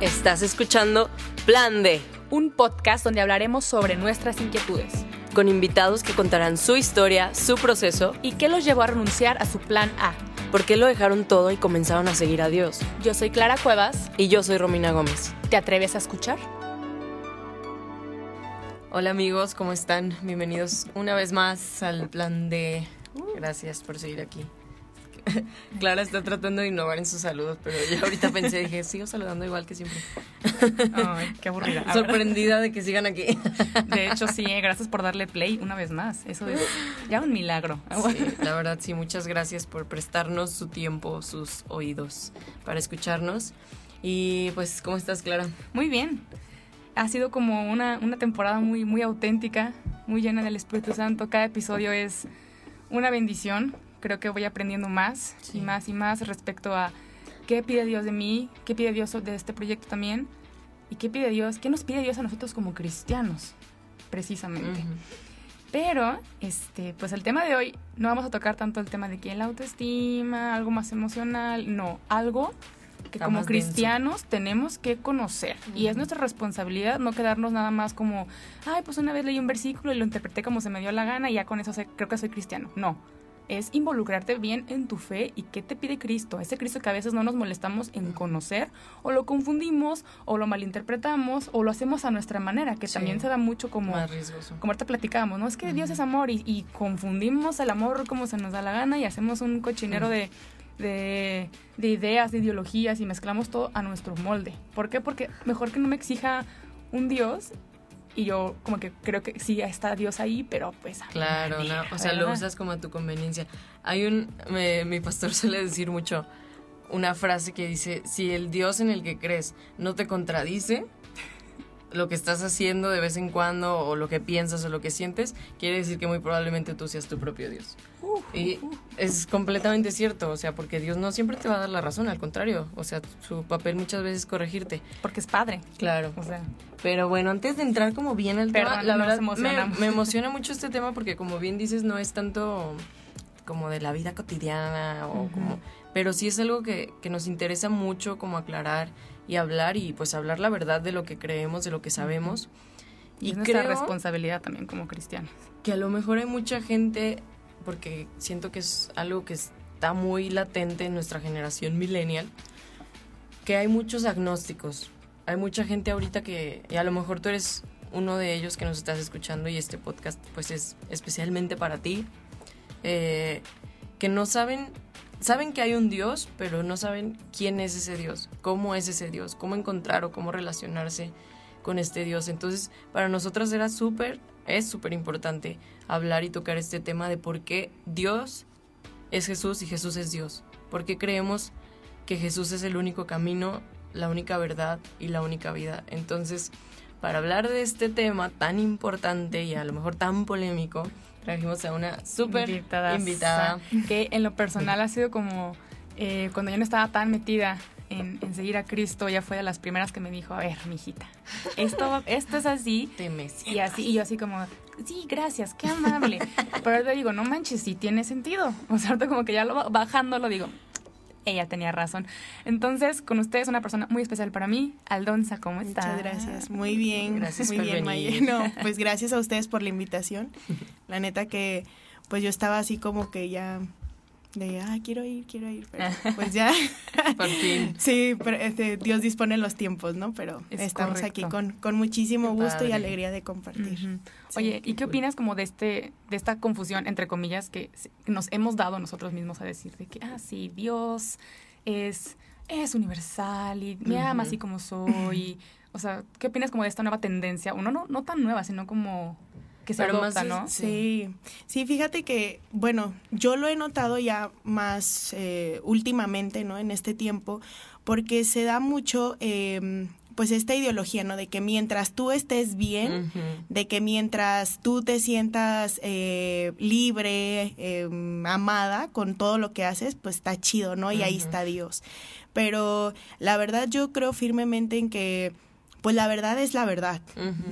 Estás escuchando Plan D, un podcast donde hablaremos sobre nuestras inquietudes con invitados que contarán su historia, su proceso y qué los llevó a renunciar a su plan A. ¿Por qué lo dejaron todo y comenzaron a seguir a Dios? Yo soy Clara Cuevas. Y yo soy Romina Gómez. ¿Te atreves a escuchar? Hola amigos, ¿cómo están? Bienvenidos una vez más al plan D. Gracias por seguir aquí. Clara está tratando de innovar en sus saludos, pero yo ahorita pensé, dije, sigo saludando igual que siempre. Ay, qué aburrida. Sorprendida de que sigan aquí. De hecho, sí, eh, gracias por darle play una vez más. Eso es ya un milagro. la verdad, sí, muchas gracias por prestarnos su tiempo, sus oídos para escucharnos. Y pues, ¿cómo estás, Clara? Muy bien. Ha sido como una, una temporada muy, muy auténtica, muy llena del Espíritu Santo. Cada episodio es una bendición creo que voy aprendiendo más y más y más respecto a qué pide Dios de mí, qué pide Dios de este proyecto también y qué pide Dios, qué nos pide Dios a nosotros como cristianos, precisamente. Pero, este, pues el tema de hoy no vamos a tocar tanto el tema de que la autoestima, algo más emocional, no, algo que como cristianos tenemos que conocer. Y es nuestra responsabilidad no quedarnos nada más como, ay, pues una vez leí un versículo y lo interpreté como se me dio la gana y ya con eso creo que soy cristiano. No, es involucrarte bien en tu fe y qué te pide Cristo. Ese Cristo que a veces no nos molestamos en conocer o lo confundimos o lo malinterpretamos o lo hacemos a nuestra manera, que también se da mucho como... Como ahorita platicamos, ¿no? Es que Dios es amor y, confundimos el amor como se nos da la gana y hacemos un cochinero de, de, de ideas, de ideologías y mezclamos todo a nuestro molde. ¿Por qué? Porque mejor que no me exija un Dios y yo como que creo que sí está Dios ahí, pero pues... Claro, no, o sea, lo usas como a tu conveniencia. Hay un, mi pastor suele decir mucho una frase que dice, si el Dios en el que crees no te contradice, lo que estás haciendo de vez en cuando o lo que piensas o lo que sientes, quiere decir que muy probablemente tú seas tu propio Dios. y es completamente cierto, o sea, porque Dios no siempre te va a dar la razón, al contrario, o sea, su papel muchas veces es corregirte. Porque es padre. Claro. O sea. Pero bueno, antes de entrar como bien al tema, la verdad me, me emociona mucho este tema porque como bien dices, no es tanto como de la vida cotidiana o como pero sí es algo que, que nos interesa mucho como aclarar y hablar y pues hablar la verdad de lo que creemos, de lo que sabemos. Y, es nuestra responsabilidad también como cristianos. Que a lo mejor hay mucha gente, porque siento que es algo que está muy latente en nuestra generación millennial, que hay muchos agnósticos. Hay mucha gente ahorita que, y a lo mejor tú eres uno de ellos que nos estás escuchando y este podcast pues es especialmente para ti, eh, que no saben saben que hay un Dios, pero no saben quién es ese Dios, cómo es ese Dios, cómo encontrar o cómo relacionarse con este Dios. Entonces, para nosotros era súper, es súper importante hablar y tocar este tema de por qué Dios es Jesús y Jesús es Dios. Porque creemos que Jesús es el único camino, la única verdad y la única vida. Entonces, para hablar de este tema tan importante y a lo mejor tan polémico, trajimos a una súper invitada. Que en lo personal ha sido como eh, cuando yo no estaba tan metida en, seguir a Cristo, ella fue de las primeras que me dijo, a ver, mijita, esto, esto es así. y así, y yo así como, sí, gracias, qué amable. Pero ahora digo, no manches, sí tiene sentido. O sea, como que ya lo, bajando lo digo, ella tenía razón. Entonces, con ustedes, una persona muy especial para mí, Aldonza, ¿cómo está? Muchas gracias, muy bien. Gracias muy bien, venir. No, pues gracias a ustedes por la invitación. La neta que, pues yo estaba así como que ya de, ah, quiero ir, quiero ir, pero pues ya. Por fin. Sí, pero este, Dios dispone los tiempos, ¿no? Pero estamos aquí con, con muchísimo gusto y alegría de compartir. Oye, ¿y qué opinas como de este, de esta confusión, entre comillas, que nos hemos dado nosotros mismos a decir de que, ah, sí, Dios es, es universal y me ama así como soy? o sea, ¿qué opinas como de esta nueva tendencia? Uno no, no tan nueva, sino como que se adopta, ¿no? Sí. sí, fíjate que, bueno, yo lo he notado ya más eh, últimamente, ¿no? En este tiempo, porque se da mucho, em, pues, esta ideología, ¿no? De que mientras tú estés bien, de que mientras tú te sientas eh, libre, em, amada con todo lo que haces, pues está chido, ¿no? Y ahí está Dios. Pero la verdad yo creo firmemente en que pues la verdad es la verdad,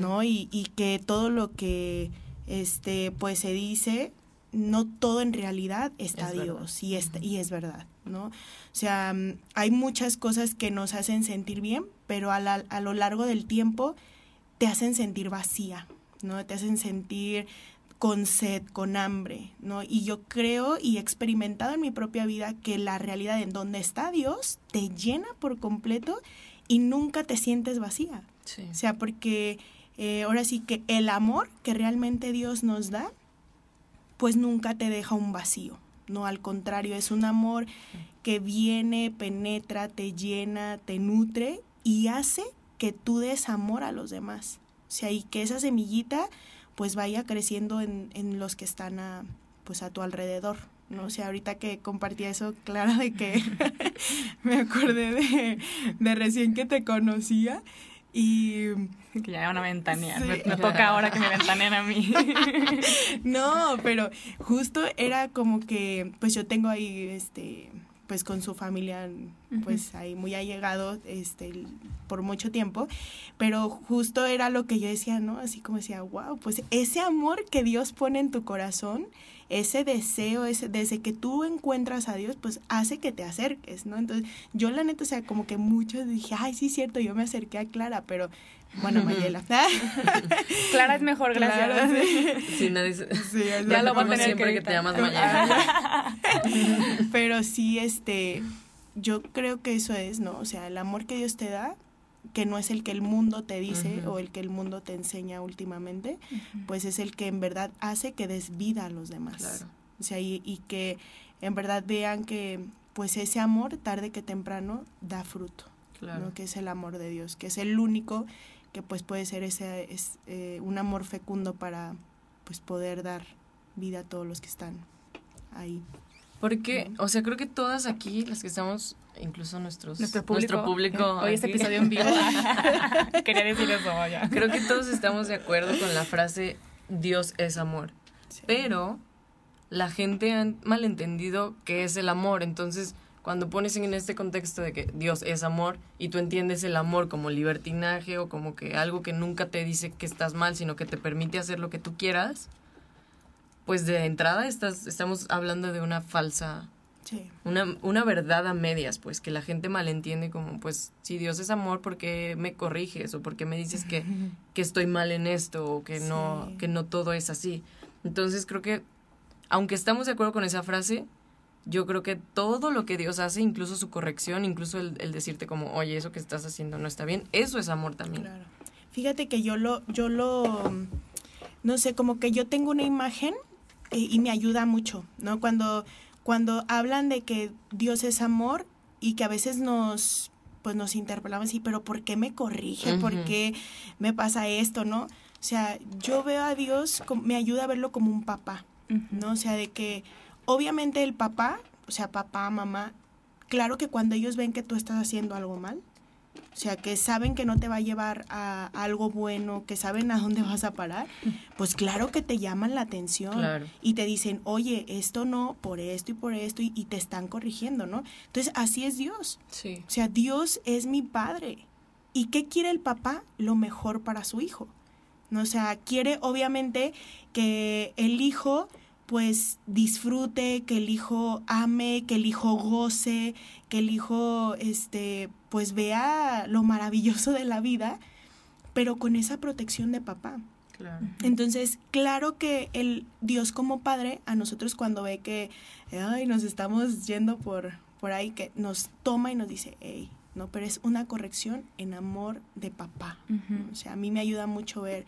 ¿no? Y, y, que todo lo que este pues se dice, no todo en realidad está Dios y, es, y es verdad. ¿no? O sea, mm, hay muchas cosas que nos hacen sentir bien, pero a, a lo largo del tiempo te hacen sentir vacía, ¿no? Te hacen sentir con sed, con hambre, ¿no? Y yo creo y he experimentado en mi propia vida que la realidad en donde está Dios te llena por completo y nunca te sientes vacía. O sea, porque eh, ahora sí que el amor que realmente Dios nos da, pues nunca te deja un vacío, ¿no? Al contrario, es un amor que viene, penetra, te llena, te nutre y hace que tú des amor a los demás. O sea, y que esa semillita pues vaya creciendo en, en los que están a, pues a tu alrededor. No sé, ahorita que compartí eso, claro de que me acordé de, de recién que te conocía y que ya van a ventanear. Me, toca ahora que me ventaneen a mí. no, pero justo era como que, pues yo tengo ahí, este, pues con su familia, pues ahí muy allegado, este, por mucho tiempo, pero justo era lo que yo decía, ¿no? Así como decía, wow, pues ese amor que Dios pone en tu corazón, ese deseo, ese, desde que tú encuentras a Dios, pues hace que te acerques, ¿no? Entonces, yo la neta, o sea, como que muchos dije, ay, sí, cierto, yo me acerqué a Clara, pero bueno, Mayela. Clara es mejor, gracias. sí. nadie ya lo va a tener siempre que, te llamas Mayela. pero sí, este, yo creo que eso es, ¿no? O sea, el amor que Dios te da, que no es el que el mundo te dice o el que el mundo te enseña últimamente, pues es el que en verdad hace que des vida a los demás. Claro. O sea, y, y que en verdad vean que pues ese amor tarde que temprano da fruto. Claro. ¿no? que es el amor de Dios, que es el único que pues puede ser ese es, eh, un amor fecundo para pues poder dar vida a todos los que están ahí. Porque, o sea, creo que todas aquí, las que estamos, incluso nuestros, nuestro público, hoy este episodio en vivo, quería decir eso, ya. Creo que todos estamos de acuerdo con la frase Dios es amor. Pero la gente ha malentendido qué es el amor, entonces cuando pones en este contexto de que Dios es amor y tú entiendes el amor como libertinaje o como que algo que nunca te dice que estás mal, sino que te permite hacer lo que tú quieras, pues de entrada estás, estamos hablando de una falsa, una, una verdad a medias, pues que la gente malentiende como, pues si Dios es amor, ¿por qué me corriges? O ¿por qué me dices que, que estoy mal en esto? O que, no, que no todo es así. Entonces creo que, aunque estamos de acuerdo con esa frase, yo creo que todo lo que Dios hace, incluso su corrección, incluso el, decirte como, oye, eso que estás haciendo no está bien, eso es amor también. Claro. Fíjate que yo lo, yo lo, no sé, como que yo tengo una imagen eh, y me ayuda mucho, ¿no? Cuando, cuando hablan de que Dios es amor y que a veces nos, pues nos interpelamos y, pero ¿por qué me corrige? ¿Por qué me pasa esto, no? O sea, yo veo a Dios, me ayuda a verlo como un papá, ¿no? O sea, de que obviamente el papá, o sea, papá, mamá, claro que cuando ellos ven que tú estás haciendo algo mal, o sea, que saben que no te va a llevar a, algo bueno, que saben a dónde vas a parar, pues claro que te llaman la atención y te dicen, oye, esto no, por esto y por esto, y, te están corrigiendo, ¿no? Entonces, así es Dios. Sí. O sea, Dios es mi padre. ¿Y qué quiere el papá? Lo mejor para su hijo. ¿no? O sea, quiere obviamente que el hijo pues disfrute, que el hijo ame, que el hijo goce, que el hijo este pues vea lo maravilloso de la vida, pero con esa protección de papá. Claro. Entonces, claro que el Dios como padre, a nosotros cuando ve que ay, nos estamos yendo por, por ahí, que nos toma y nos dice, hey, no, pero es una corrección en amor de papá. O sea, a mí me ayuda mucho ver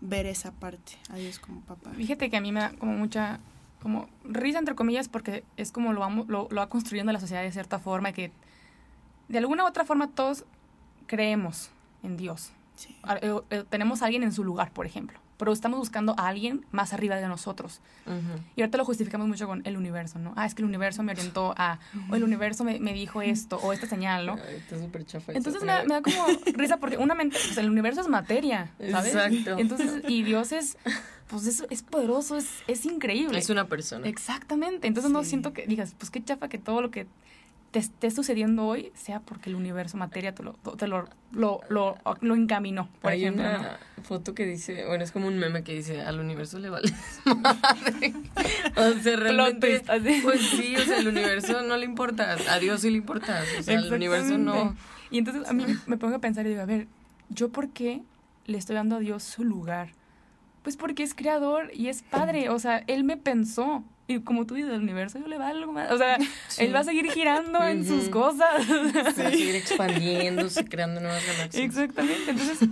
ver esa parte, a Dios como papá. Fíjate que a mí me da como mucha, como risa entre comillas, porque es como lo, vamos, lo, lo va construyendo la sociedad de cierta forma, que de alguna u otra forma todos creemos en Dios. Eh, eh, tenemos a alguien en su lugar, por ejemplo pero estamos buscando a alguien más arriba de nosotros. Y ahorita lo justificamos mucho con el universo, ¿no? Ah, es que el universo me orientó a, o el universo me, me dijo esto, o esta señal, ¿no? está súper chafa. Entonces me, da como risa porque una mente, pues el universo es materia, ¿sabes? Exacto. Entonces, y Dios es, pues es, es poderoso, es, es increíble. Es una persona. Exactamente. Entonces no siento que digas, pues qué chafa que todo lo que te esté sucediendo hoy sea porque el universo materia te lo, te lo, lo, lo, encaminó. Por Hay ejemplo, una foto que dice, bueno, es como un meme que dice, al universo le vale madre. o sea, realmente, pues sí, o sea, el universo no le importa, a Dios sí le importa, o sea, al universo no. Y entonces a mí me pongo a pensar y digo, a ver, ¿yo por qué le estoy dando a Dios su lugar? Pues porque es creador y es padre, o sea, Él me pensó, y como tú dices, el universo yo le algo más. O sea, él va a seguir girando en sus cosas. Va a seguir expandiéndose, creando nuevas galaxias. Exactamente. Entonces,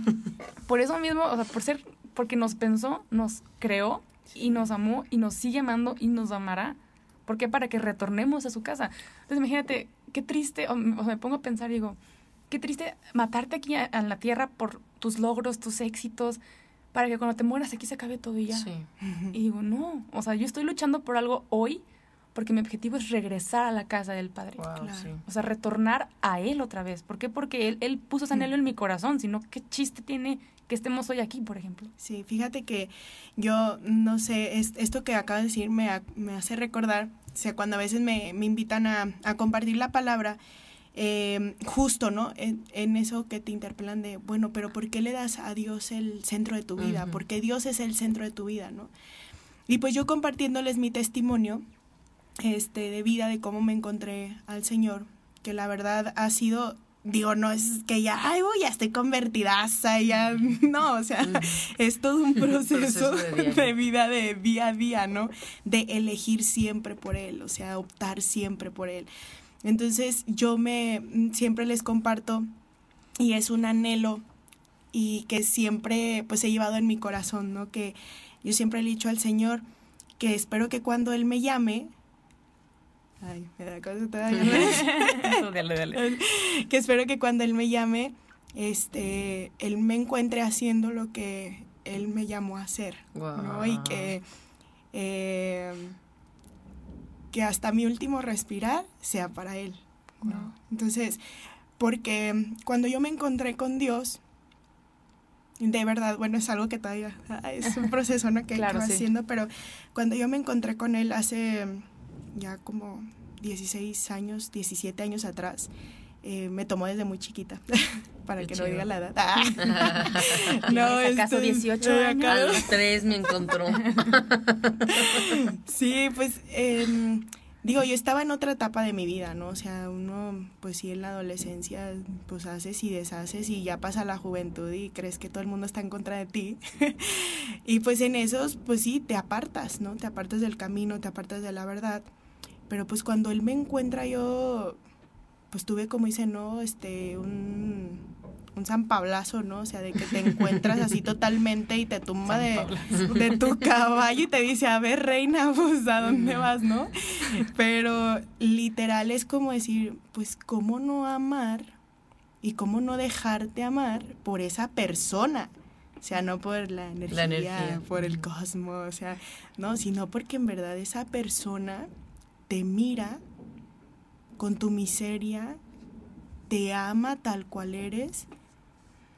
por eso mismo, o sea, por ser, porque nos pensó, nos creó y nos amó y nos sigue amando y nos amará. ¿Por qué? Para que retornemos a su casa. Entonces, imagínate, qué triste, o me pongo a pensar, digo, qué triste matarte aquí en la tierra por tus logros, tus éxitos, para que cuando te mueras aquí se acabe todo y ya. Sí. Y digo, no, o sea, yo estoy luchando por algo hoy porque mi objetivo es regresar a la casa del Padre. O sea, retornar a Él otra vez. ¿Por qué? Porque Él, él puso ese anhelo en mi corazón, sino qué chiste tiene que estemos hoy aquí, por ejemplo. Sí, fíjate que yo, no sé, esto que acabo de decir me, me hace recordar, o sea, cuando a veces me, me invitan a, a compartir la palabra, eh, justo, ¿no? En, eso que te interpelan de, bueno, pero ¿por qué le das a Dios el centro de tu vida? Porque Dios es el centro de tu vida, ¿no? Y pues yo compartiéndoles mi testimonio este, de vida, de cómo me encontré al Señor, que la verdad ha sido, digo, no es que ya, ay, voy, ya estoy convertida, ya, no, o sea, es todo un proceso, de, de, vida de día a día, ¿no? De elegir siempre por Él, o sea, optar siempre por Él. Entonces yo me siempre les comparto y es un anhelo y que siempre pues he llevado en mi corazón, ¿no? Que yo siempre le he dicho al Señor que espero que cuando Él me llame, ay, me da cosa todavía. dale, dale. que espero que cuando Él me llame, este, Él me encuentre haciendo lo que Él me llamó a hacer, ¿no? Y que... Eh, que hasta mi último respirar sea para Él. ¿no? Entonces, porque cuando yo me encontré con Dios, de verdad, bueno, es algo que todavía ah, es un proceso ¿no? que, claro, haciendo, pero cuando yo me encontré con Él hace ya como 16 años, 17 años atrás, eh, me tomó desde muy chiquita, para que no diga la edad. no, es ¿Acaso 18 años? A los tres me encontró. sí, pues, eh, digo, yo estaba en otra etapa de mi vida, ¿no? O sea, uno, pues sí, en la adolescencia, pues haces y deshaces y ya pasa la juventud y crees que todo el mundo está en contra de ti. y pues en esos, pues sí, te apartas, ¿no? Te apartas del camino, te apartas de la verdad. Pero pues cuando él me encuentra yo pues tuve como dice, ¿no? Este, un, un San Pablazo, ¿no? O sea, de que te encuentras así totalmente y te tumba de, de, tu caballo y te dice, a ver, reina, pues, ¿a dónde vas, no? Pero literal es como decir, pues, ¿cómo no amar y cómo no dejarte amar por esa persona? O sea, no por la energía, la energía, por el cosmos, o sea, no, sino porque en verdad esa persona te mira con tu miseria, te ama tal cual eres,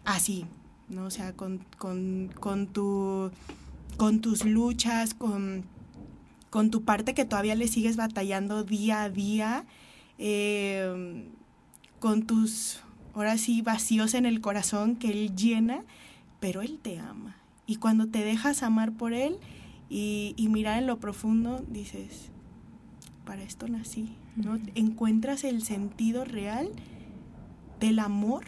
así, ¿no? O sea, con, con, con, tu, con tus luchas, con, con tu parte que todavía le sigues batallando día a día, eh, con tus, ahora sí, vacíos en el corazón que Él llena, pero Él te ama. Y cuando te dejas amar por Él y, y mirar en lo profundo, dices, para esto nací, ¿no? Encuentras el sentido real del amor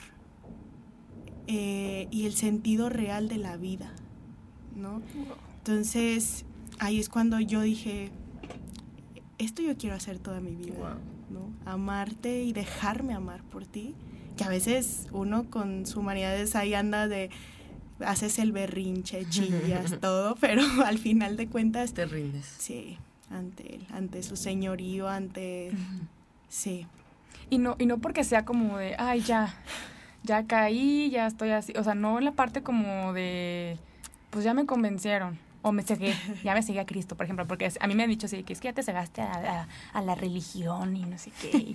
eh, y el sentido real de la vida, ¿no? Entonces, ahí es cuando yo dije, esto yo quiero hacer toda mi vida, ¿no? Amarte y dejarme amar por ti, que a veces uno con su humanidades ahí anda de haces el berrinche, chillas, todo, pero al final de cuentas... Te rindes. Sí, ante él, ante su señorío, ante... Sí. Y no, y no porque sea como de, ay, ya, ya caí, ya estoy así, o sea, no en la parte como de, pues ya me convencieron, o me cegué, ya me seguí a Cristo, por ejemplo, porque a mí me han dicho así, que es que ya te cegaste a, la religión y no sé qué,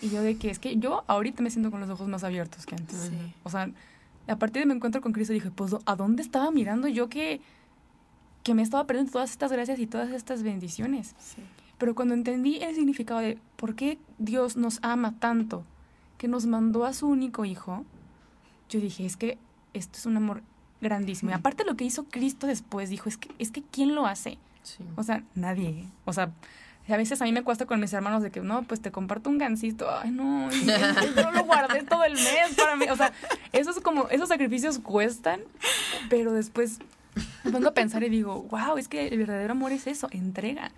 y, yo de que es que yo ahorita me siento con los ojos más abiertos que antes, o sea, a partir de mi encuentro con Cristo dije, pues, ¿a dónde estaba mirando yo que que me estaba perdiendo todas estas gracias y todas estas bendiciones. Pero cuando entendí el significado de por qué Dios nos ama tanto, que nos mandó a su único hijo, yo dije, es que esto es un amor grandísimo. Y aparte lo que hizo Cristo después, dijo, es que, es que ¿quién lo hace? O sea, nadie. O sea, a veces a mí me cuesta con mis hermanos de que, no, pues te comparto un gancito. Ay, no, yo lo guardé todo el mes para mí. O sea, esos, como, esos sacrificios cuestan, pero después me pongo a pensar y digo, wow, es que el verdadero amor es eso, entrega.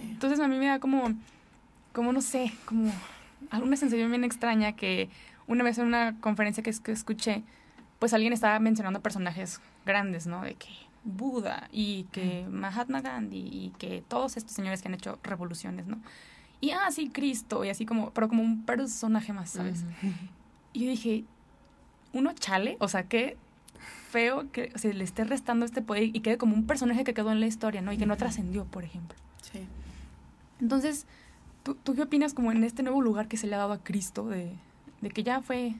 Entonces a mí me da como, como no sé, como alguna sensación bien extraña que una vez en una conferencia que, que escuché, pues alguien estaba mencionando personajes grandes, ¿no? De que Buda y que Mahatma Gandhi y que todos estos señores que han hecho revoluciones, ¿no? Y ah, sí, Cristo, y así como, pero como un personaje más, ¿sabes? Y yo dije, uno chale, o sea, qué feo que se le esté restando este poder y quede como un personaje que quedó en la historia, ¿no? Y que no trascendió, por ejemplo. Sí. Entonces, ¿tú, ¿tú qué opinas como en este nuevo lugar que se le ha dado a Cristo de, de que ya fue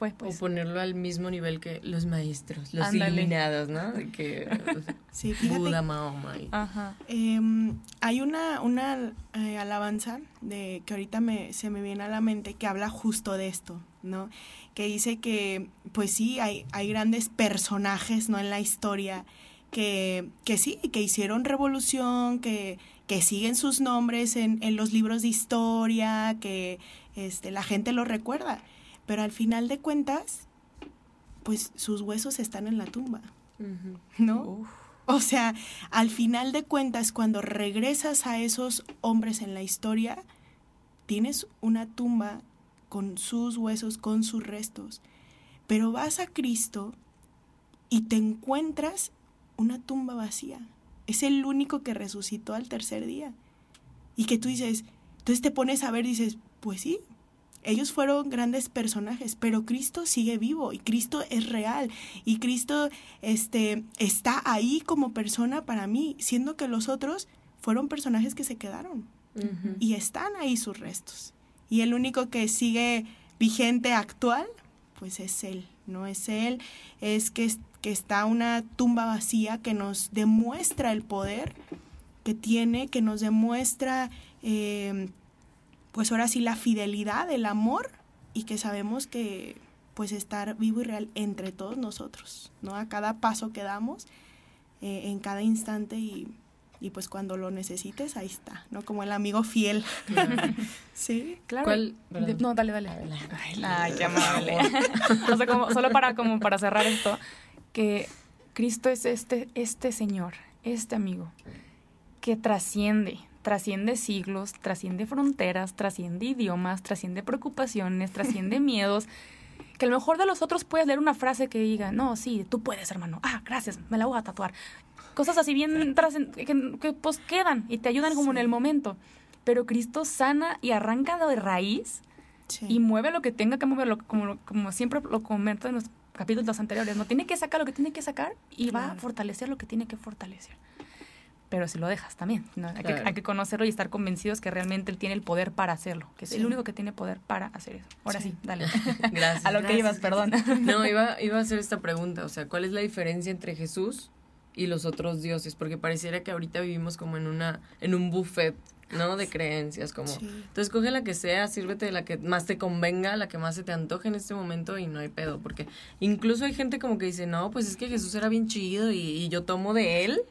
o pues. ponerlo al mismo nivel que los maestros, los iluminados, ¿no? Que, sí, Buda, Mahoma. Ajá. Em, hay una, una eh, alabanza de que ahorita me, se me viene a la mente que habla justo de esto, ¿no? Que dice que, pues sí, hay, hay grandes personajes, ¿no? En la historia que, que sí, que hicieron revolución, que, que siguen sus nombres en, en los libros de historia, que este, la gente los recuerda pero al final de cuentas, pues sus huesos están en la tumba, ¿no? O sea, al final de cuentas, cuando regresas a esos hombres en la historia, tienes una tumba con sus huesos, con sus restos. Pero vas a Cristo y te encuentras una tumba vacía. Es el único que resucitó al tercer día. Y que tú dices, entonces te pones a ver dices, pues sí, ellos fueron grandes personajes, pero Cristo sigue vivo y Cristo es real y Cristo este, está ahí como persona para mí, siendo que los otros fueron personajes que se quedaron y están ahí sus restos. Y el único que sigue vigente actual, pues es Él, no es Él, es que, que está una tumba vacía que nos demuestra el poder que tiene, que nos demuestra... Eh, pues ahora sí la fidelidad, el amor y que sabemos que pues estar vivo y real entre todos nosotros, ¿no? A cada paso que damos, eh, en cada instante y, y, pues cuando lo necesites, ahí está, ¿no? Como el amigo fiel. sí, claro. no, dale, dale. Ay, qué amable. o sea, como, solo para, como para cerrar esto, que Cristo es este, este Señor, este amigo, que trasciende, trasciende siglos, trasciende fronteras, trasciende idiomas, trasciende preocupaciones, trasciende miedos. Que a lo mejor de los otros puedes leer una frase que diga, no, sí, tú puedes, hermano. Ah, gracias, me la voy a tatuar. Cosas así bien que, que pues quedan y te ayudan como en el momento. Pero Cristo sana y arranca de raíz y mueve lo que tenga que mover, como, como siempre lo comento en los capítulos anteriores. No tiene que sacar lo que tiene que sacar y va a fortalecer lo que tiene que fortalecer pero si lo dejas también. Hay, que, conocerlo y estar convencidos que realmente él tiene el poder para hacerlo, que es el único que tiene poder para hacer eso. Ahora sí, dale. Gracias. a lo que ibas, perdón. No, iba, iba a hacer esta pregunta, o sea, ¿cuál es la diferencia entre Jesús y los otros dioses? Porque pareciera que ahorita vivimos como en una en un buffet, ¿no? De creencias, como... Entonces, coge la que sea, sírvete de la que más te convenga, la que más se te antoje en este momento y no hay pedo, porque incluso hay gente como que dice, no, pues es que Jesús era bien chido y, y yo tomo de él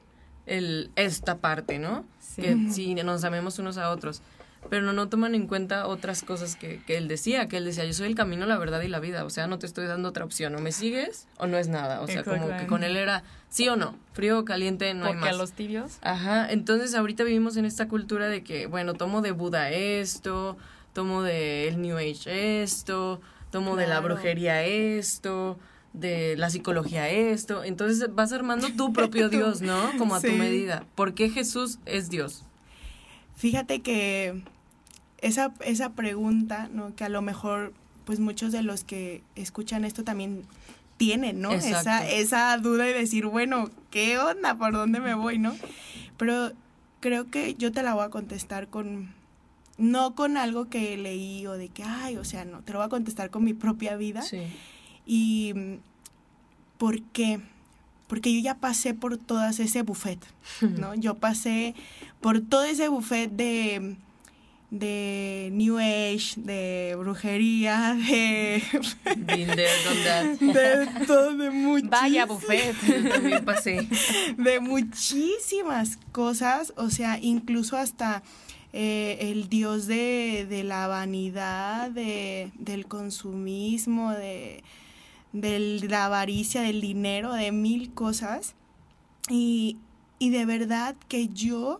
el, esta parte, ¿no? Que sí, nos amemos unos a otros. Pero no, toman en cuenta otras cosas que, que, él decía, que él decía, yo soy el camino, la verdad y la vida. O sea, no te estoy dando otra opción. O me sigues o no es nada. O sea, como que con él era sí o no, frío o caliente, no hay más. a los tibios. Ajá, entonces ahorita vivimos en esta cultura de que, bueno, tomo de Buda esto, tomo de el New Age esto, tomo de la brujería esto de la psicología esto. Entonces vas armando tu propio Dios, ¿no? Como a tu medida. ¿Por qué Jesús es Dios? Fíjate que esa, esa pregunta, ¿no? Que a lo mejor, pues muchos de los que escuchan esto también tienen, ¿no? Esa, esa duda de decir, bueno, ¿qué onda? ¿Por dónde me voy, no? Pero creo que yo te la voy a contestar con, no con algo que leí o de que, ay, o sea, no, te lo voy a contestar con mi propia vida. Sí. ¿Y por qué? porque yo ya pasé por todas ese buffet, ¿no? Yo pasé por todo ese buffet de de New Age, de brujería, de... de todo, de muchísimas... Vaya buffet, también pasé. De muchísimas cosas, o sea, incluso hasta eh, el dios de, de la vanidad, de, del consumismo, de, de la avaricia, del dinero, de mil cosas. Y, y de verdad que yo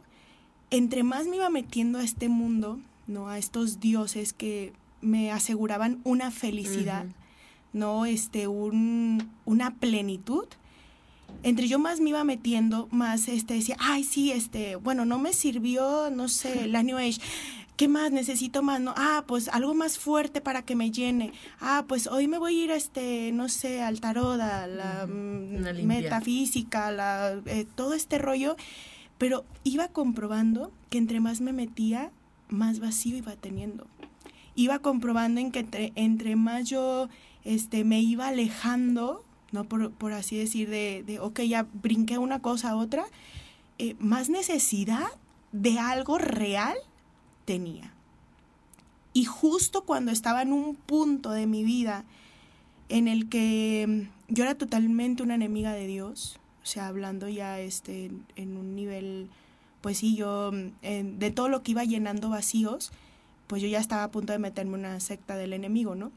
entre más me iba metiendo a este mundo, ¿no? A estos dioses que me aseguraban una felicidad, ¿no? Este, un, una plenitud. Entre yo más me iba metiendo, más este decía, ay, sí, este, bueno, no me sirvió, no sé, la New Age. ¿Qué más necesito más? No, ah, pues algo más fuerte para que me llene. Ah, pues hoy me voy a ir este, no sé, al tarot, a la mm, metafísica, la, eh, todo este rollo pero iba comprobando que entre más me metía, más vacío iba teniendo. Iba comprobando en que entre, más yo este, me iba alejando, ¿no? Por, así decir, de, de, ok, ya brinqué una cosa a otra, eh, más necesidad de algo real tenía. Y justo cuando estaba en un punto de mi vida en el que yo era totalmente una enemiga de Dios, o sea, hablando ya este, en un nivel, pues sí, yo, de todo lo que iba llenando vacíos, pues yo ya estaba a punto de meterme en una secta del enemigo, ¿no?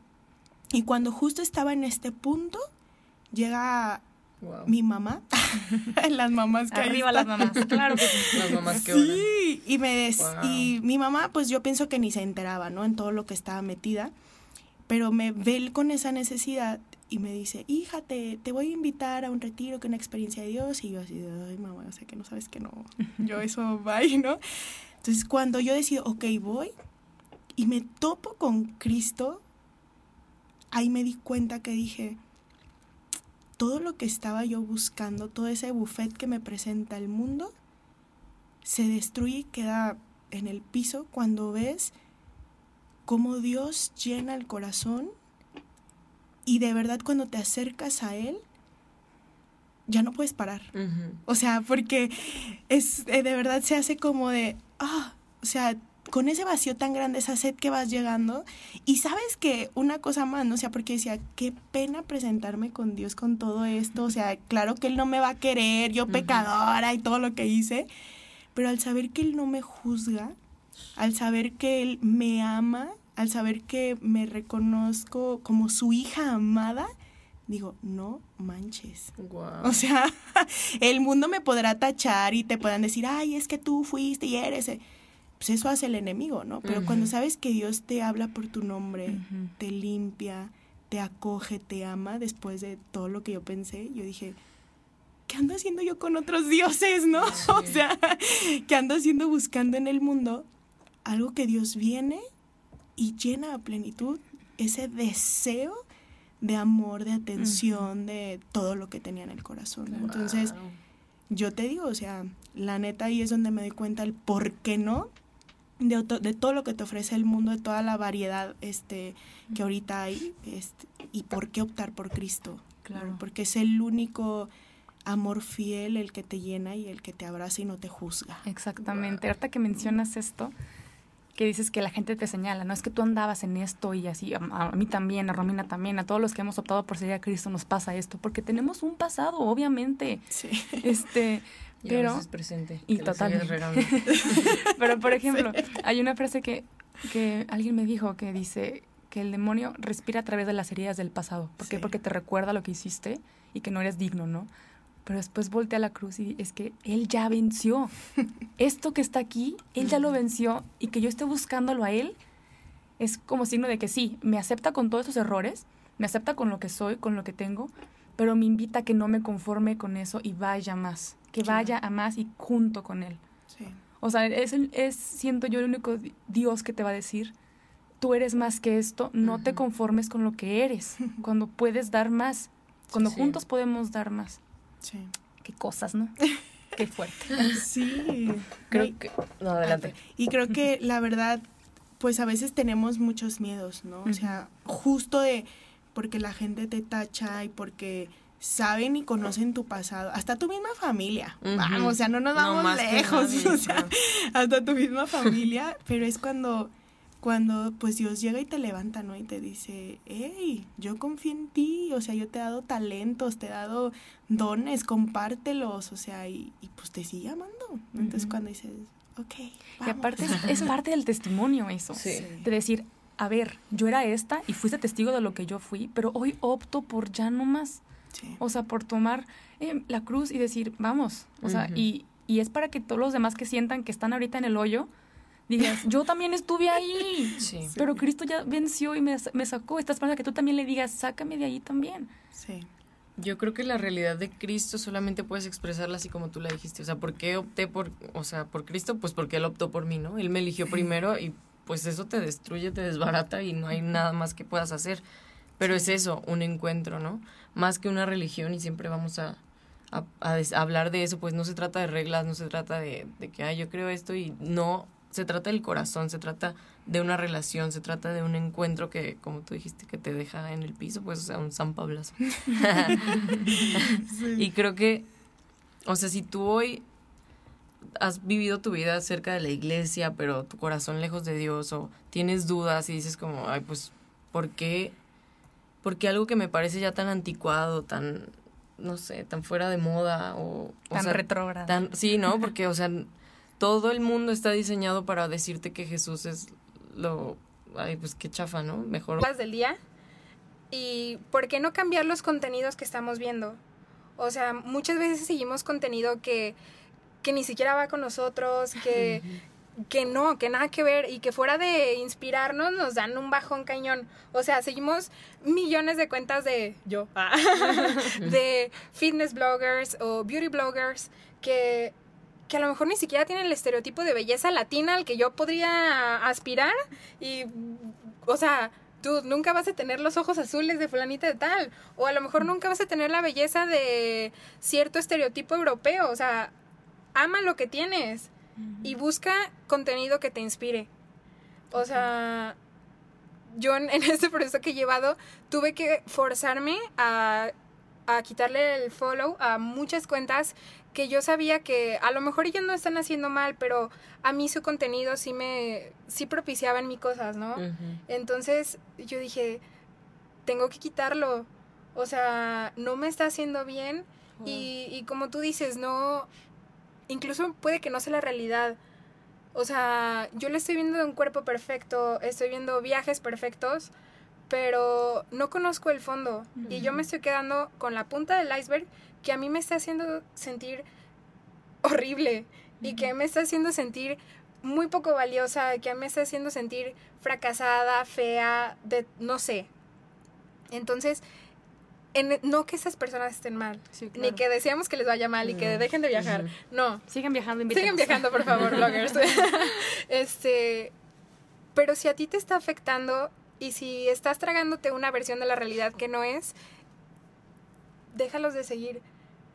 Y cuando justo estaba en este punto, llega mi mamá, las mamás que Arriba las mamás, claro que sí. Las mamás que Sí, y, me y mi mamá, pues yo pienso que ni se enteraba, ¿no? En todo lo que estaba metida, pero me ve con esa necesidad y me dice, hija, te, voy a invitar a un retiro, que una experiencia de Dios. Y yo así, ay, mamá, o sea, que no sabes que no, yo eso va, ¿no? Entonces, cuando yo decido, ok, voy, y me topo con Cristo, ahí me di cuenta que dije, todo lo que estaba yo buscando, todo ese buffet que me presenta el mundo, se destruye y queda en el piso cuando ves cómo Dios llena el corazón y de verdad cuando te acercas a él, ya no puedes parar. O sea, porque es eh, de verdad se hace como de, ah, o sea, con ese vacío tan grande, esa sed que vas llegando, y sabes que una cosa más, ¿no? O sea, porque decía, qué pena presentarme con Dios con todo esto, o sea, claro que Él no me va a querer, yo pecadora y todo lo que hice, pero al saber que Él no me juzga, al saber que Él me ama al saber que me reconozco como su hija amada, digo, no manches. O sea, el mundo me podrá tachar y te puedan decir, ay, es que tú fuiste y eres. Eh". Pues eso hace el enemigo, ¿no? Pero cuando sabes que Dios te habla por tu nombre, te limpia, te acoge, te ama, después de todo lo que yo pensé, yo dije, ¿qué ando haciendo yo con otros dioses, no? O sea, ¿qué ando haciendo buscando en el mundo algo que Dios viene y llena a plenitud ese deseo de amor, de atención, de todo lo que tenía en el corazón. Entonces, yo te digo, o sea, la neta ahí es donde me doy cuenta el por qué no de, de todo lo que te ofrece el mundo, de toda la variedad este, que ahorita hay, este, y por qué optar por Cristo. Claro. Porque es el único amor fiel el que te llena y el que te abraza y no te juzga. Exactamente. Ahorita que mencionas esto, que dices que la gente te señala, no es que tú andabas en esto y así, a, mí también, a Romina también, a todos los que hemos optado por seguir a Cristo nos pasa esto, porque tenemos un pasado, obviamente. Sí. Este, pero es presente. Y total. pero por ejemplo, hay una frase que, que alguien me dijo que dice que el demonio respira a través de las heridas del pasado. ¿Por qué? Porque te recuerda lo que hiciste y que no eres digno, ¿no? pero después voltea a la cruz y es que Él ya venció. Esto que está aquí, Él ya lo venció y que yo esté buscándolo a Él es como signo de que sí, me acepta con todos esos errores, me acepta con lo que soy, con lo que tengo, pero me invita a que no me conforme con eso y vaya más, que vaya a más y junto con Él. O sea, es, es, siento yo, el único Dios que te va a decir, tú eres más que esto, no te conformes con lo que eres, cuando puedes dar más, cuando juntos podemos dar más. Sí. Qué cosas, ¿no? Qué fuerte. Sí. Creo que... No, adelante. Y creo que la verdad, pues a veces tenemos muchos miedos, ¿no? O sea, justo de porque la gente te tacha y porque saben y conocen tu pasado, hasta tu misma familia. Vamos, o sea, no nos vamos lejos, o sea, hasta tu misma familia, pero es cuando cuando pues Dios llega y te levanta, ¿no? Y te dice, hey, yo confío en ti, o sea, yo te he dado talentos, te he dado dones, compártelos, o sea, y, pues te sigue amando. Entonces cuando dices, ok. Vamos. Y aparte es, parte del testimonio eso, de decir, a ver, yo era esta y fuiste testigo de lo que yo fui, pero hoy opto por ya no más. O sea, por tomar eh, la cruz y decir, vamos, o sea, y, y es para que todos los demás que sientan que están ahorita en el hoyo, digas, yo también estuve ahí, pero Cristo ya venció y me, me sacó. Estás para que tú también le digas, sácame de ahí también. Sí. Yo creo que la realidad de Cristo solamente puedes expresarla así como tú la dijiste. O sea, ¿por qué opté por, o sea, por Cristo? Pues porque Él optó por mí, ¿no? Él me eligió primero y pues eso te destruye, te desbarata y no hay nada más que puedas hacer. Pero es eso, un encuentro, ¿no? Más que una religión y siempre vamos a, a, hablar de eso, pues no se trata de reglas, no se trata de, de que, ah, yo creo esto y no se trata del corazón, se trata de una relación, se trata de un encuentro que, como tú dijiste, que te deja en el piso, pues, o sea, un San Pablazo. Y creo que, o sea, si tú hoy has vivido tu vida cerca de la iglesia, pero tu corazón lejos de Dios, o tienes dudas y dices como, ay, pues, ¿por qué? Porque algo que me parece ya tan anticuado, tan, no sé, tan fuera de moda, o... Tan retrógrado. Tan, sí, ¿no? Porque, o sea todo el mundo está diseñado para decirte que Jesús es lo... Ay, pues qué chafa, ¿no? Mejor... del día. Y ¿por qué no cambiar los contenidos que estamos viendo? O sea, muchas veces seguimos contenido que, que ni siquiera va con nosotros, que, que no, que nada que ver y que fuera de inspirarnos nos dan un bajón cañón. O sea, seguimos millones de cuentas de yo, ah, de fitness bloggers o beauty bloggers que que a lo mejor ni siquiera tienen el estereotipo de belleza latina al que yo podría aspirar y, o sea, tú nunca vas a tener los ojos azules de fulanita de tal, o a lo mejor nunca vas a tener la belleza de cierto estereotipo europeo, o sea, ama lo que tienes y busca contenido que te inspire. O sea, yo en, este proceso que he llevado tuve que forzarme a, a quitarle el follow a muchas cuentas que yo sabía que a lo mejor ellos no están haciendo mal, pero a mí su contenido sí me, sí propiciaba en mí cosas, ¿no? Entonces yo dije, tengo que quitarlo, o sea, no me está haciendo bien y, y como tú dices, no, incluso puede que no sea la realidad. O sea, yo le estoy viendo de un cuerpo perfecto, estoy viendo viajes perfectos, pero no conozco el fondo y yo me estoy quedando con la punta del iceberg que a mí me está haciendo sentir horrible y que me está haciendo sentir muy poco valiosa, que me está haciendo sentir fracasada, fea, de no sé. Entonces, en, no que esas personas estén mal, ni que deseamos que les vaya mal y que dejen de viajar. No. Sigan viajando, Sigan viajando, por favor, bloggers. este, pero si a ti te está afectando y si estás tragándote una versión de la realidad que no es, déjalos de seguir.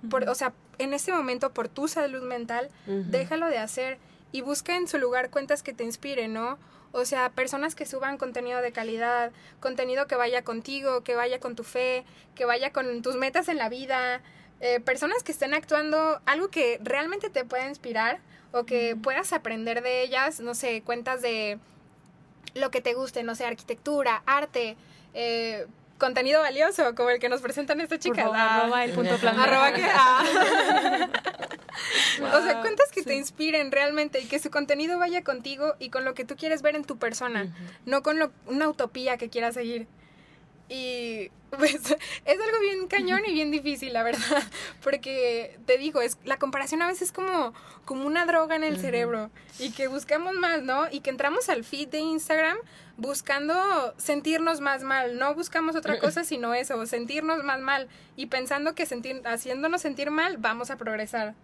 Por, o sea, en este momento, por tu salud mental, déjalo de hacer y busca en su lugar cuentas que te inspiren, ¿no? O sea, personas que suban contenido de calidad, contenido que vaya contigo, que vaya con tu fe, que vaya con tus metas en la vida, eh, personas que estén actuando algo que realmente te pueda inspirar o que puedas aprender de ellas, no sé, cuentas de lo que te guste, no sé, arquitectura, arte, eh, contenido valioso como el que nos presentan estas chicas. Ah. arroba el punto plan. Arroba que, ah. O sea, cuentas que te inspiren realmente y que su contenido vaya contigo y con lo que tú quieres ver en tu persona, no con lo, una utopía que quieras seguir. Y pues es algo bien cañón y bien difícil, la verdad, porque te digo, es la comparación a veces es como, como una droga en el cerebro y que buscamos más, ¿no? Y que entramos al feed de Instagram buscando sentirnos más mal, no buscamos otra cosa sino eso, sentirnos más mal y pensando que sentir, haciéndonos sentir mal vamos a progresar.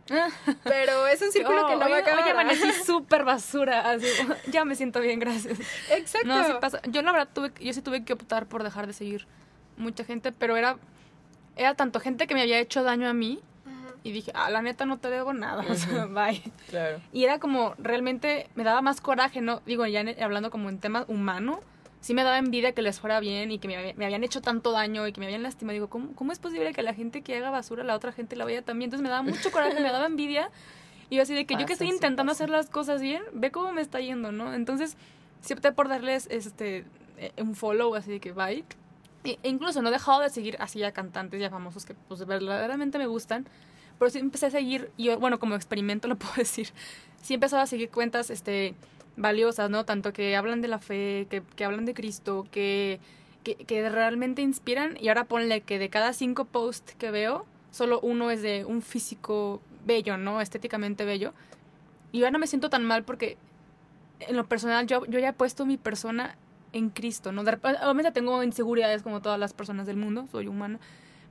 Pero es un círculo que no va a acabar. Oye, amanecí súper basura, así, ya me siento bien, gracias. Exacto. No, sí pasa. Yo la verdad tuve, yo sí tuve que optar por dejar de seguir mucha gente, pero era, era tanto gente que me había hecho daño a mí y dije, ah, la neta no te debo nada, o sea, bye. Claro. Y era como, realmente me daba más coraje, ¿no? Digo, ya hablando como en tema humano, sí me daba envidia que les fuera bien y que me, me habían hecho tanto daño y que me habían lastimado. Digo, ¿cómo, ¿cómo es posible que la gente que haga basura, la otra gente la vaya también? Entonces me daba mucho coraje, me daba envidia. Y yo así de que yo que estoy intentando hacer las cosas bien, ve cómo me está yendo, ¿no? Entonces, sí opté por darles este eh, un follow así de que bye. E incluso no he dejado de seguir así a cantantes ya famosos que pues verdaderamente me gustan. Pero sí empecé a seguir, y bueno, como experimento lo puedo decir, sí he a seguir cuentas este, valiosas, ¿no? Tanto que hablan de la fe, que, que hablan de Cristo, que, que, que, realmente inspiran. Y ahora ponle que de cada cinco posts que veo, solo uno es de un físico bello, ¿no? Estéticamente bello. Y ahora no me siento tan mal porque en lo personal yo, yo ya he puesto mi persona en Cristo, ¿no? Obviamente tengo inseguridades como todas las personas del mundo, soy humana,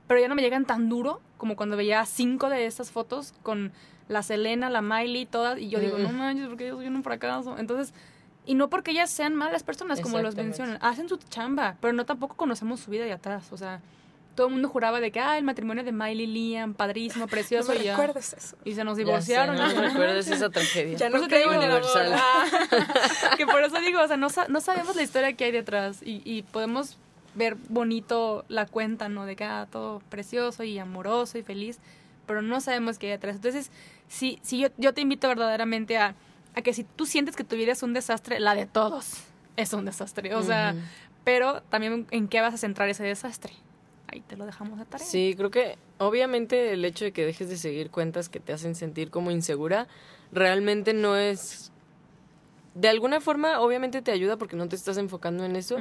pero ya no me llegan tan duro como cuando veía cinco de esas fotos con la Selena, la Miley, todas, y yo digo, no manches, porque yo soy un fracaso. Entonces, y no porque ellas sean malas personas, como los mencionan, hacen su chamba, pero no tampoco conocemos su vida de atrás, o sea, todo el mundo juraba de que, ah, el matrimonio de Miley Liam, padrísimo, precioso. no me y, ya. eso. y se nos divorciaron. Ya sé, no, recuerdes esa tragedia. Ya no creo universal. que por eso digo, o sea, no, no sabemos la historia que hay detrás y, y podemos ver bonito la cuenta, ¿no? De que, ah, todo precioso y amoroso y feliz, pero no sabemos qué hay detrás. Entonces, sí, sí yo, yo te invito verdaderamente a, a que si tú sientes que tu vida es un desastre, la de todos es un desastre. O sea, pero también en qué vas a centrar ese desastre ahí te lo dejamos tarea. Sí, creo que obviamente el hecho de que dejes de seguir cuentas que te hacen sentir como insegura realmente no es de alguna forma obviamente te ayuda porque no te estás enfocando en eso,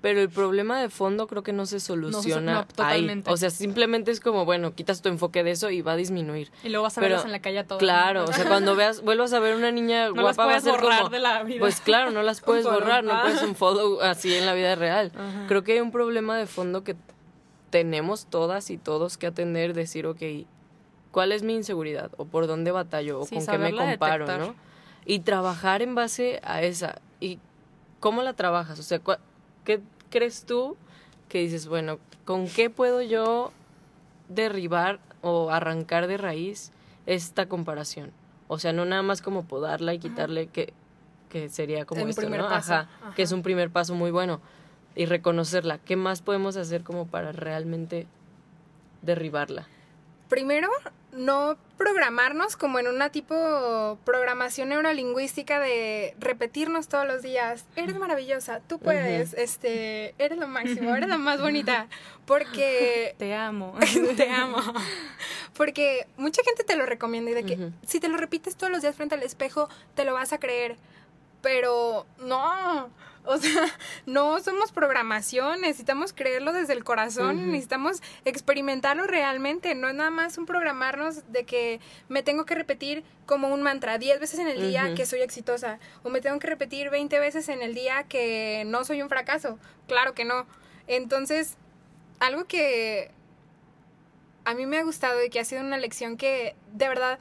pero el problema de fondo creo que no se soluciona no, totalmente. ahí. O sea, simplemente es como, bueno, quitas tu enfoque de eso y va a disminuir. Y luego vas a verlas en la calle a todas. Claro, o sea, cuando veas vuelvas a ver una niña guapa va a ser borrar como de la vida. Pues claro, no las puedes borrar, no puedes un follow así en la vida real. Creo que hay un problema de fondo que tenemos todas y todos que atender, decir, ok, ¿cuál es mi inseguridad? ¿O por dónde batallo? ¿O con qué me comparo? ¿no? Y trabajar en base a esa. ¿Y cómo la trabajas? O sea, ¿qué crees tú que dices, bueno, ¿con qué puedo yo derribar o arrancar de raíz esta comparación? O sea, no nada más como podarla y quitarle que, que sería como esto, ¿no? Ajá, que es un primer paso muy bueno y reconocerla. ¿Qué más podemos hacer como para realmente derribarla? Primero, no programarnos como en una tipo programación neurolingüística de repetirnos todos los días, eres maravillosa, tú puedes, este, eres lo máximo, eres la más bonita, porque te amo, te amo. Porque mucha gente te lo recomienda y de que si te lo repites todos los días frente al espejo, te lo vas a creer. Pero no, o sea, no somos programación, necesitamos creerlo desde el corazón, necesitamos experimentarlo realmente, no es nada más un programarnos de que me tengo que repetir como un mantra 10 veces en el día que soy exitosa, o me tengo que repetir 20 veces en el día que no soy un fracaso, claro que no. Entonces, algo que a mí me ha gustado y que ha sido una lección que de verdad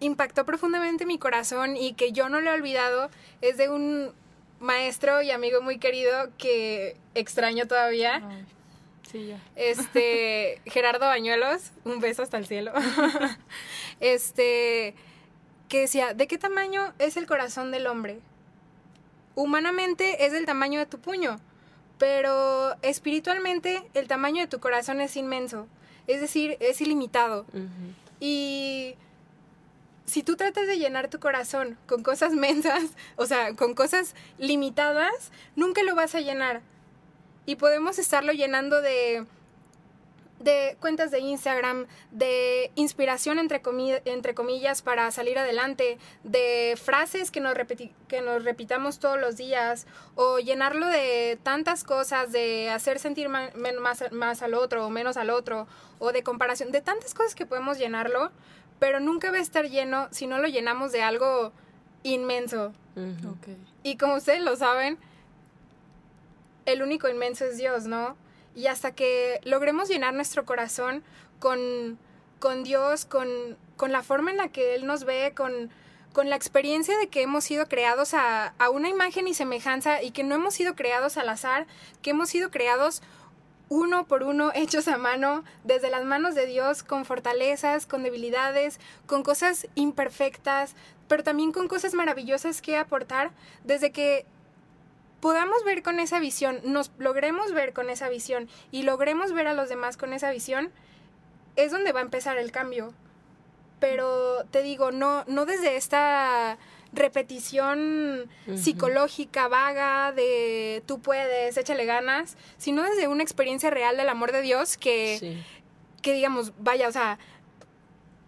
impactó profundamente mi corazón y que yo no lo he olvidado es de un maestro y amigo muy querido que extraño todavía. sí, ya. Este, Gerardo Bañuelos, un beso hasta el cielo. este, que decía, ¿de qué tamaño es el corazón del hombre? Humanamente es del tamaño de tu puño, pero espiritualmente el tamaño de tu corazón es inmenso, es decir, es ilimitado. Y si tú tratas de llenar tu corazón con cosas mensas, o sea, con cosas limitadas, nunca lo vas a llenar. Y podemos estarlo llenando de, de cuentas de Instagram, de inspiración entre, entre comillas para salir adelante, de frases que nos, que nos repitamos todos los días, o llenarlo de tantas cosas, de hacer sentir más, más al otro o menos al otro, o de comparación, de tantas cosas que podemos llenarlo, pero nunca va a estar lleno si no lo llenamos de algo inmenso. Y como ustedes lo saben, el único inmenso es Dios, ¿no? Y hasta que logremos llenar nuestro corazón con, con Dios, con, con la forma en la que Él nos ve, con, con la experiencia de que hemos sido creados a, a, una imagen y semejanza y que no hemos sido creados al azar, que hemos sido creados uno por uno hechos a mano, desde las manos de Dios, con fortalezas, con debilidades, con cosas imperfectas, pero también con cosas maravillosas que aportar, desde que podamos ver con esa visión, nos logremos ver con esa visión y logremos ver a los demás con esa visión, es donde va a empezar el cambio. Pero te digo, no, no desde esta repetición psicológica vaga de tú puedes, échale ganas, sino desde una experiencia real del amor de Dios que, que digamos, vaya, o sea,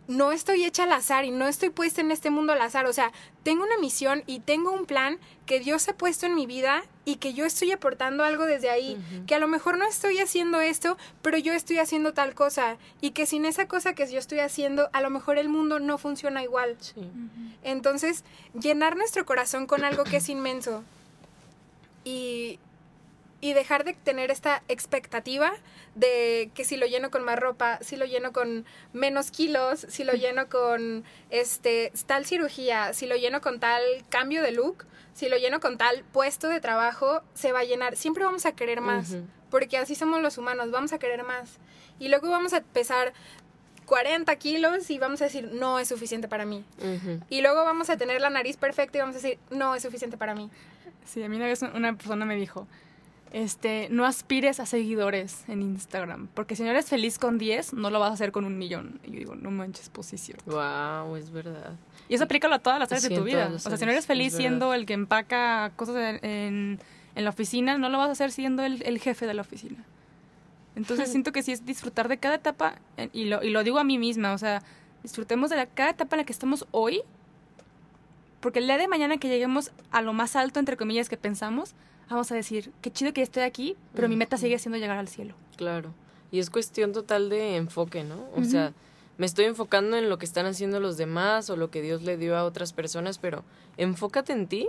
no estoy hecha al azar y no estoy puesta en este mundo al azar. O sea, tengo una misión y tengo un plan que Dios ha puesto en mi vida y que yo estoy aportando algo desde ahí. Que a lo mejor no estoy haciendo esto, pero yo estoy haciendo tal cosa. Y que sin esa cosa que yo estoy haciendo, a lo mejor el mundo no funciona igual. Entonces, llenar nuestro corazón con algo que es inmenso. Y, y dejar de tener esta expectativa de que si lo lleno con más ropa, si lo lleno con menos kilos, si lo lleno con este tal cirugía, si lo lleno con tal cambio de look, si lo lleno con tal puesto de trabajo, se va a llenar. Siempre vamos a querer más, porque así somos los humanos, vamos a querer más. Y luego vamos a pesar 40 kilos y vamos a decir, no es suficiente para mí. Y luego vamos a tener la nariz perfecta y vamos a decir, no es suficiente para mí. Sí, a mí una vez una persona me dijo, este, no aspires a seguidores en Instagram, porque si no eres feliz con 10, no lo vas a hacer con un millón. Y yo digo, no manches posición. Wow, es verdad. Y eso aplica a todas las áreas de tu vida. O sea, si no eres feliz siendo el que empaca cosas en, en, la oficina, no lo vas a hacer siendo el, el jefe de la oficina. Entonces siento que sí es disfrutar de cada etapa, eh, y lo, y lo digo a mí misma, o sea, disfrutemos de la, cada etapa en la que estamos hoy, porque el día de mañana que lleguemos a lo más alto, entre comillas, que pensamos, vamos a decir, qué chido que estoy aquí, pero mi meta sigue siendo llegar al cielo. Claro. Y es cuestión total de enfoque, ¿no? O sea, me estoy enfocando en lo que están haciendo los demás o lo que Dios le dio a otras personas, pero enfócate en ti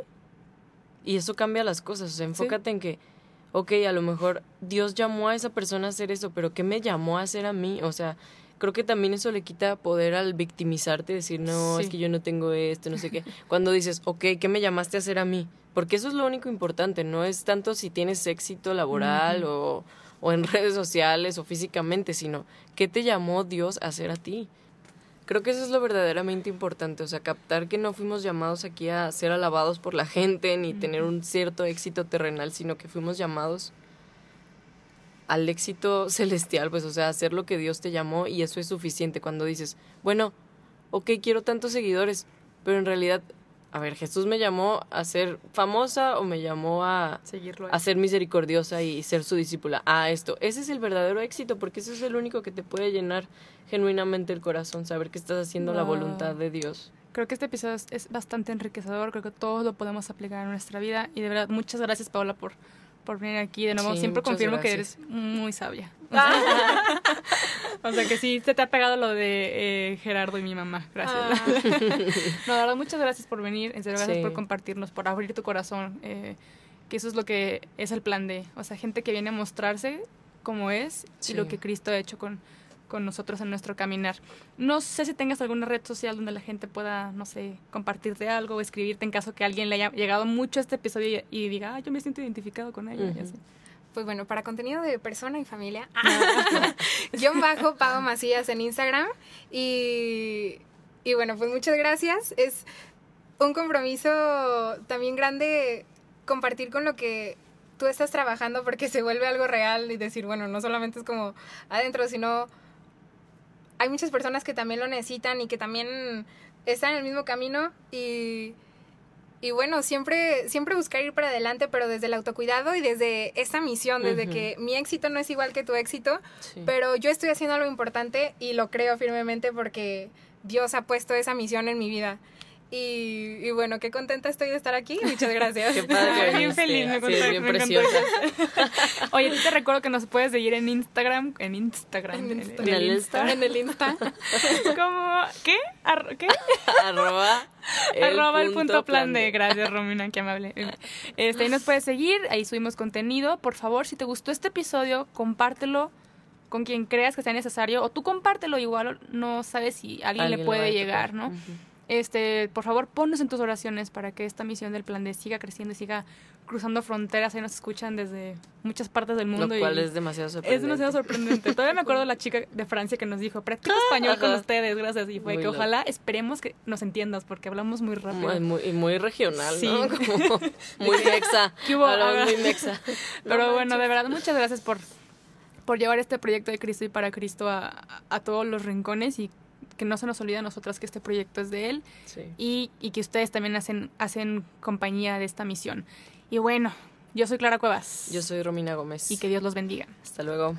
y eso cambia las cosas. O sea, enfócate en que, ok, a lo mejor Dios llamó a esa persona a hacer eso, pero ¿qué me llamó a hacer a mí? O sea, creo que también eso le quita poder al victimizarte, decir, no, es que yo no tengo esto, no sé qué. Cuando dices, ok, ¿qué me llamaste a hacer a mí? Porque eso es lo único importante, no es tanto si tienes éxito laboral o, o en redes sociales o físicamente, sino qué te llamó Dios a hacer a ti. Creo que eso es lo verdaderamente importante, o sea, captar que no fuimos llamados aquí a ser alabados por la gente ni tener un cierto éxito terrenal, sino que fuimos llamados al éxito celestial, pues, o sea, hacer lo que Dios te llamó y eso es suficiente cuando dices, bueno, ok, quiero tantos seguidores, pero en realidad a ver, Jesús me llamó a ser famosa o me llamó a, Seguirlo a ser misericordiosa y ser su discípula. A esto. Ese es el verdadero éxito porque eso es el único que te puede llenar genuinamente el corazón, saber que estás haciendo la voluntad de Dios. Creo que este episodio es bastante enriquecedor, creo que todos lo podemos aplicar en nuestra vida y de verdad muchas gracias Paola por por venir aquí. De nuevo, siempre confirmo que eres muy sabia. O sea, que sí, te, te ha pegado lo de eh, Gerardo y mi mamá. Gracias. Ah. no, la verdad, muchas gracias por venir. En serio, gracias por compartirnos, por abrir tu corazón. Eh, que eso es lo que es el plan de. O sea, gente que viene a mostrarse como es y lo que Cristo ha hecho con, con nosotros en nuestro caminar. No sé si tengas alguna red social donde la gente pueda, no sé, compartirte algo o escribirte en caso que alguien le haya llegado mucho a este episodio y, diga, ah, yo me siento identificado con ella. Pues bueno, para contenido de persona y familia, yo bajo Pago Macías en Instagram y, y bueno, pues muchas gracias. Es un compromiso también grande compartir con lo que tú estás trabajando porque se vuelve algo real y decir, bueno, no solamente es como adentro, sino hay muchas personas que también lo necesitan y que también están en el mismo camino y, y bueno, siempre, siempre buscar ir para adelante, pero desde el autocuidado y desde esta misión, desde que mi éxito no es igual que tu éxito, pero yo estoy haciendo algo importante y lo creo firmemente porque Dios ha puesto esa misión en mi vida. Y, bueno, qué contenta estoy de estar aquí. Muchas gracias. Qué padre. bien feliz, me, sí, bien preciosa. Oye, te recuerdo que nos puedes seguir en Instagram. En Instagram. En, el Insta. En el Insta. ¿Cómo? ¿Qué? ¿Qué? Arroba. El Arroba el punto plan de. Gracias, Romina, qué amable. Este, ahí nos puedes seguir. Ahí subimos contenido. Por favor, si te gustó este episodio, compártelo con quien creas que sea necesario. O tú compártelo igual. No sabes si alguien, le puede llegar, ¿no? Este, por favor, ponnos en tus oraciones para que esta misión del plan de siga creciendo y siga cruzando fronteras. Ahí nos escuchan desde muchas partes del mundo. Lo cual y es demasiado sorprendente. Es demasiado sorprendente. Todavía me acuerdo de la chica de Francia que nos dijo, practico español con ustedes, gracias. Y fue Muy que loco. ojalá esperemos que nos entiendas porque hablamos muy rápido. Muy, muy, y muy regional, Sí. ¿no? Como muy mexa. Hablamos muy mexa. Pero No bueno, de verdad, muchas gracias por, por llevar este proyecto de Cristo y para Cristo a- a todos los rincones y que no se nos olvide a nosotras que este proyecto es de Él Sí. y, y que ustedes también hacen, hacen compañía de esta misión. Y bueno, yo soy Clara Cuevas. Yo soy Romina Gómez. Y que Dios los bendiga. Hasta luego.